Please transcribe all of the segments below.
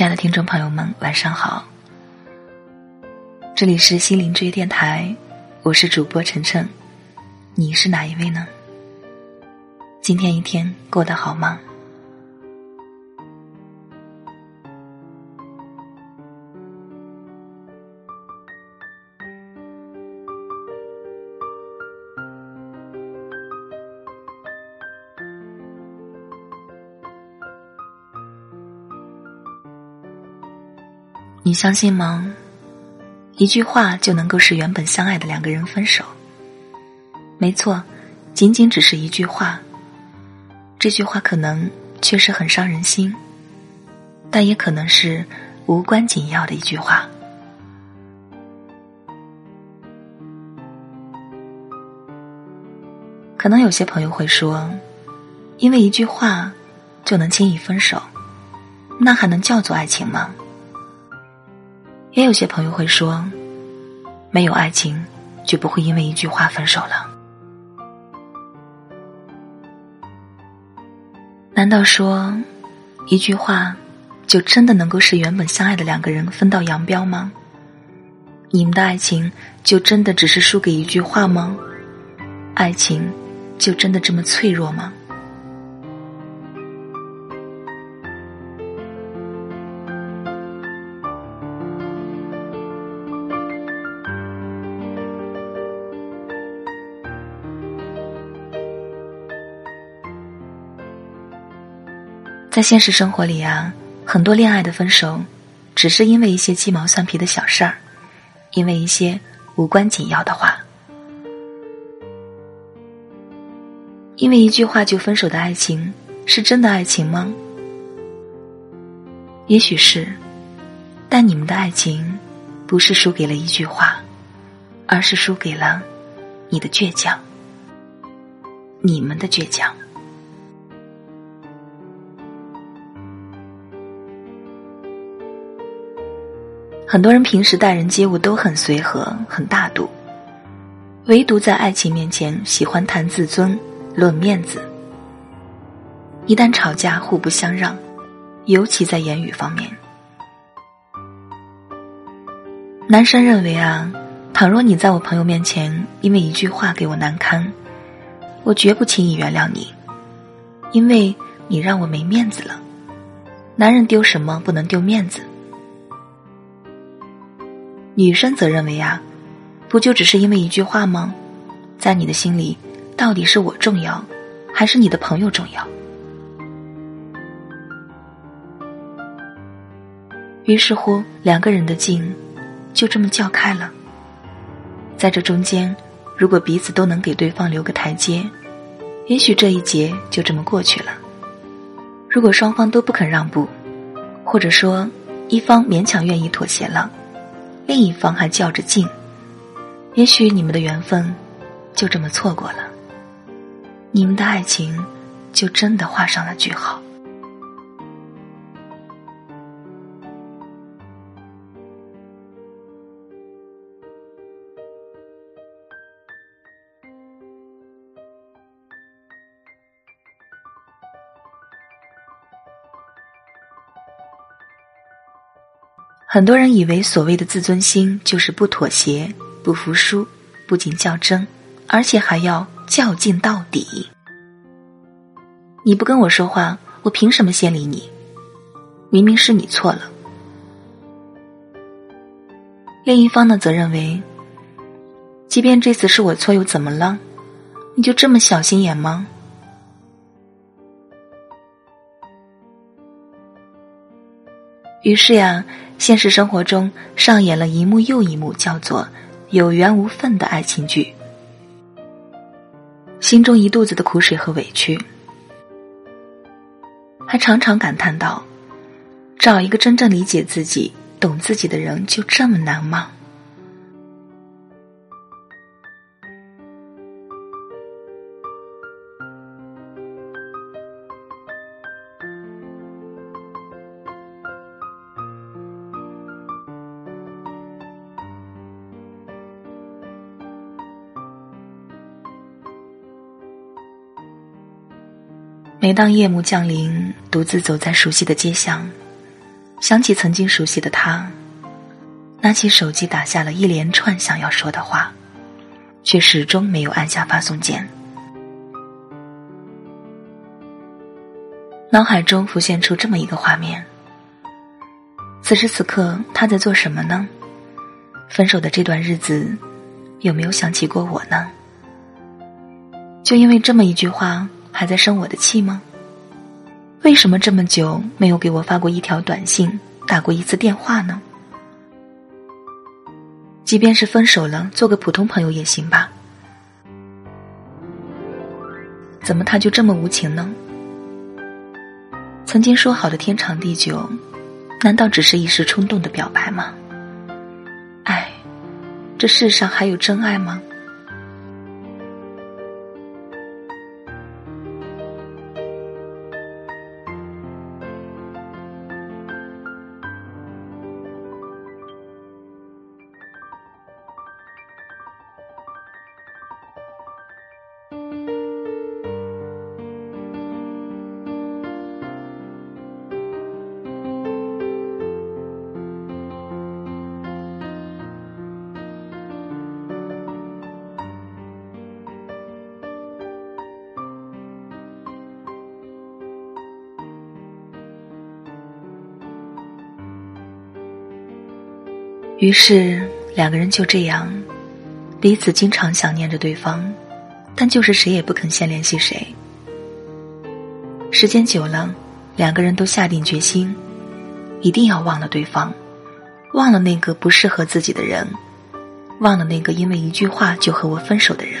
亲爱的听众朋友们，晚上好。这里是心灵之约电台，我是主播晨晨，你是哪一位呢？今天一天过得好吗？你相信吗？一句话就能够使原本相爱的两个人分手？没错，仅仅只是一句话。这句话可能确实很伤人心，但也可能是无关紧要的一句话。可能有些朋友会说，因为一句话就能轻易分手，那还能叫做爱情吗？也有些朋友会说，没有爱情，就不会因为一句话分手了。难道说，一句话就真的能够使原本相爱的两个人分道扬镳吗？你们的爱情就真的只是输给一句话吗？爱情就真的这么脆弱吗？在现实生活里啊，很多恋爱的分手，只是因为一些鸡毛蒜皮的小事儿，因为一些无关紧要的话，因为一句话就分手的爱情，是真的爱情吗？也许是，但你们的爱情，不是输给了一句话，而是输给了你的倔强，你们的倔强。很多人平时待人接物都很随和、很大度，唯独在爱情面前喜欢谈自尊、论面子。一旦吵架，互不相让，尤其在言语方面。男生认为啊，倘若你在我朋友面前因为一句话给我难堪，我绝不轻易原谅你，因为你让我没面子了。男人丢什么不能丢面子？女生则认为啊，不就只是因为一句话吗？在你的心里，到底是我重要，还是你的朋友重要？于是乎，两个人的劲就这么叫开了。在这中间，如果彼此都能给对方留个台阶，也许这一劫就这么过去了。如果双方都不肯让步，或者说一方勉强愿意妥协了。另一方还较着劲，也许你们的缘分就这么错过了，你们的爱情就真的画上了句号。很多人以为所谓的自尊心就是不妥协、不服输，不仅较真，而且还要较劲到底。你不跟我说话，我凭什么先理你？明明是你错了。另一方呢，则认为，即便这次是我错，又怎么了？你就这么小心眼吗？于是呀。现实生活中上演了一幕又一幕叫做有缘无份的爱情剧，心中一肚子的苦水和委屈，还常常感叹道：“找一个真正理解自己、懂自己的人，就这么难吗？”每当夜幕降临，独自走在熟悉的街巷，想起曾经熟悉的他，拿起手机打下了一连串想要说的话，却始终没有按下发送键。脑海中浮现出这么一个画面：此时此刻他在做什么呢？分手的这段日子，有没有想起过我呢？就因为这么一句话，还在生我的气吗？为什么这么久没有给我发过一条短信、打过一次电话呢？即便是分手了，做个普通朋友也行吧？怎么他就这么无情呢？曾经说好的天长地久，难道只是一时冲动的表白吗？唉，这世上还有真爱吗？于是，两个人就这样，彼此经常想念着对方，但就是谁也不肯先联系谁。时间久了，两个人都下定决心，一定要忘了对方，忘了那个不适合自己的人，忘了那个因为一句话就和我分手的人。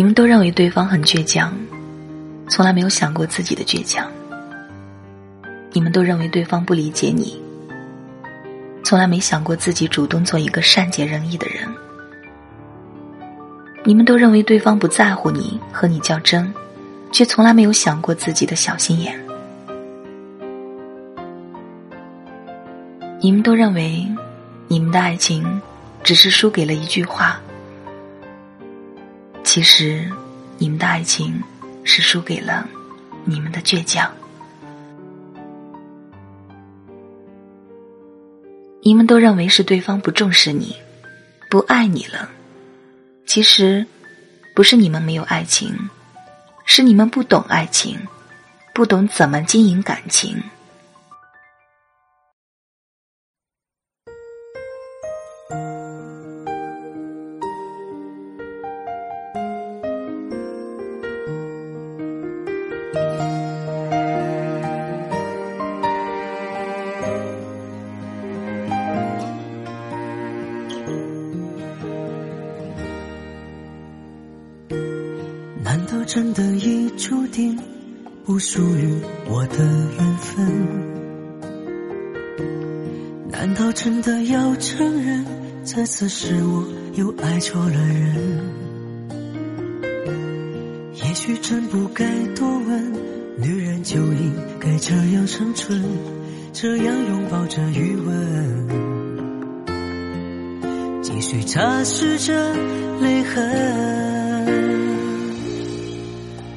你们都认为对方很倔强，从来没有想过自己的倔强。你们都认为对方不理解你，从来没想过自己主动做一个善解人意的人。你们都认为对方不在乎你，和你较真，却从来没有想过自己的小心眼。你们都认为，你们的爱情只是输给了一句话。其实，你们的爱情是输给了你们的倔强。你们都认为是对方不重视你，不爱你了。其实，不是你们没有爱情，是你们不懂爱情，不懂怎么经营感情。难道真的已注定不属于我的缘分？难道真的要承认这次是我又爱错了人？也许真不该多问，女人就应该这样生存，这样拥抱着余温，继续擦拭着泪痕。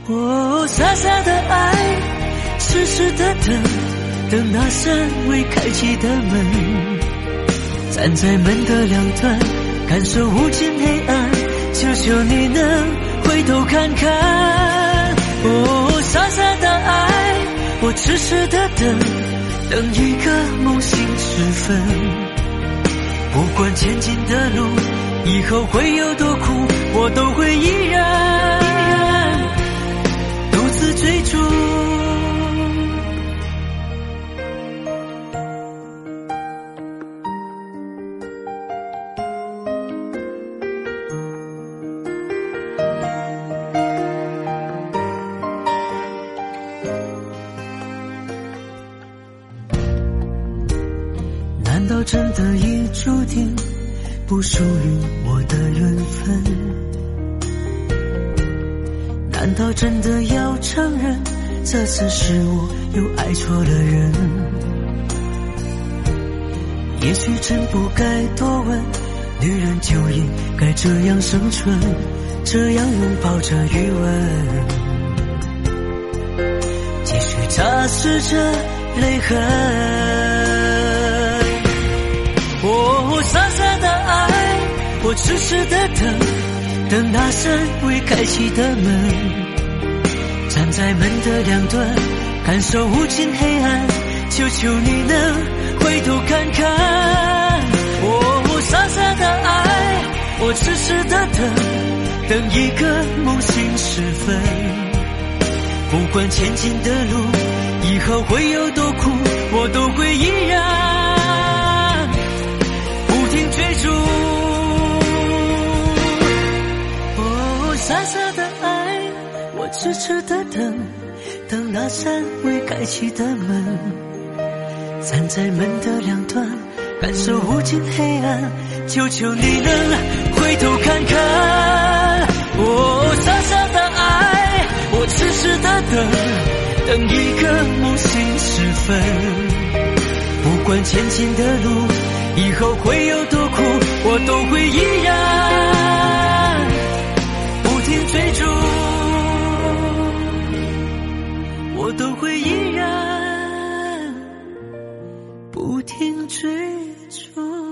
我傻傻的爱，痴痴的等，等那扇未开启的门。站在门的两端，感受无尽黑暗。求求你能回头看看。哦，傻傻的爱，我痴痴的等，等一个梦醒时分。不管前进的路以后会有多难道真的要承认这次是我又爱错了人。也许真不该多问，女人就应该这样生存，这样拥抱着余温，继续擦拭着泪痕。哦，傻傻的爱，我痴痴的等，等那扇未开启的门。站在门的两端，感受无尽黑暗。求求你能回头看看。我，傻傻的爱，我痴痴的等，等一个梦醒时分。不管前进的路以后会有多苦，我都会依然不停追逐。傻傻的爱。我痴痴的等，等那扇未开启的门。站在门的两端，感受无尽黑暗。求求你能回头看看。哦，傻傻的爱，我痴痴的等，等一个梦醒时分。不管前进的路以后会有多苦，我都会依然追逐。我都会依然不停追逐。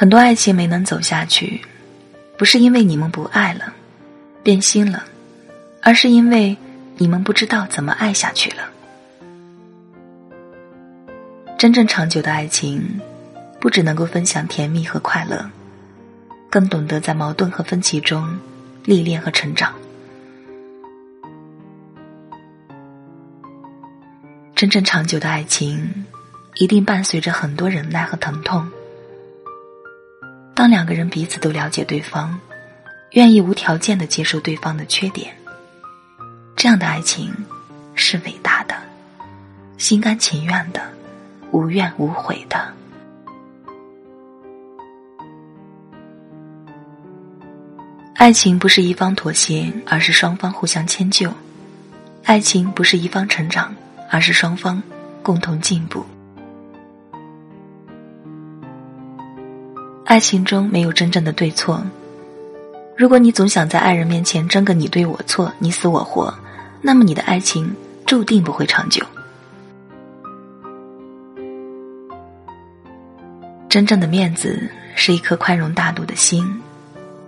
很多爱情没能走下去，不是因为你们不爱了，变心了，而是因为你们不知道怎么爱下去了。真正长久的爱情，不只能够分享甜蜜和快乐，更懂得在矛盾和分歧中历练和成长。真正长久的爱情，一定伴随着很多忍耐和疼痛。当两个人彼此都了解对方，愿意无条件的接受对方的缺点，这样的爱情是伟大的，心甘情愿的，无怨无悔的。爱情不是一方妥协，而是双方互相迁就；爱情不是一方成长，而是双方共同进步。爱情中没有真正的对错。如果你总想在爱人面前争个你对我错、你死我活，那么你的爱情注定不会长久。真正的面子是一颗宽容大度的心，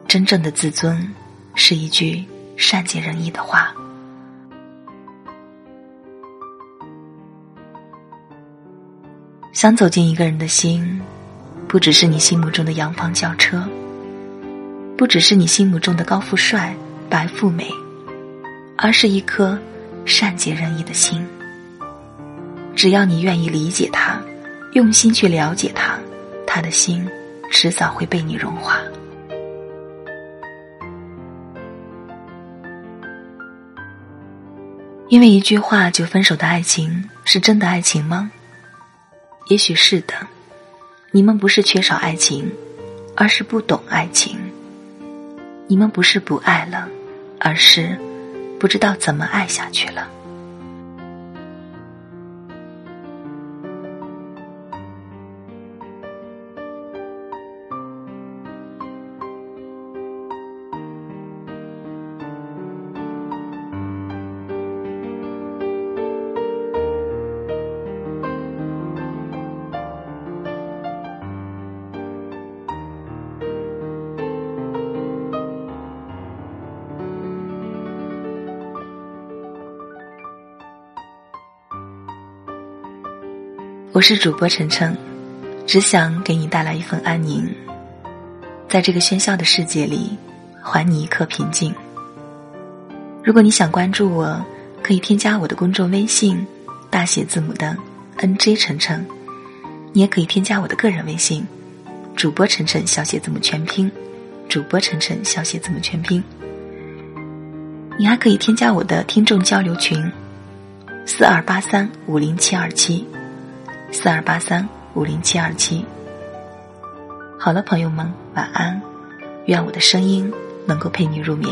真正的自尊是一句善解人意的话。想走进一个人的心。不只是你心目中的洋房轿车，不只是你心目中的高富帅、白富美，而是一颗善解人意的心。只要你愿意理解他，用心去了解他，他的心迟早会被你融化。因为一句话就分手的爱情，是真的爱情吗？也许是的。你们不是缺少爱情，而是不懂爱情。你们不是不爱了，而是不知道怎么爱下去了。我是主播晨晨，只想给你带来一份安宁，在这个喧嚣的世界里，还你一颗平静。如果你想关注我，可以添加我的公众微信，大写字母的 N J 晨晨。你也可以添加我的个人微信，主播晨晨小写字母全拼，主播晨晨小写字母全拼。你还可以添加我的听众交流群，四二八三五零七二七，四二八三。五零七二七，好了，朋友们，晚安。愿我的声音能够陪你入眠。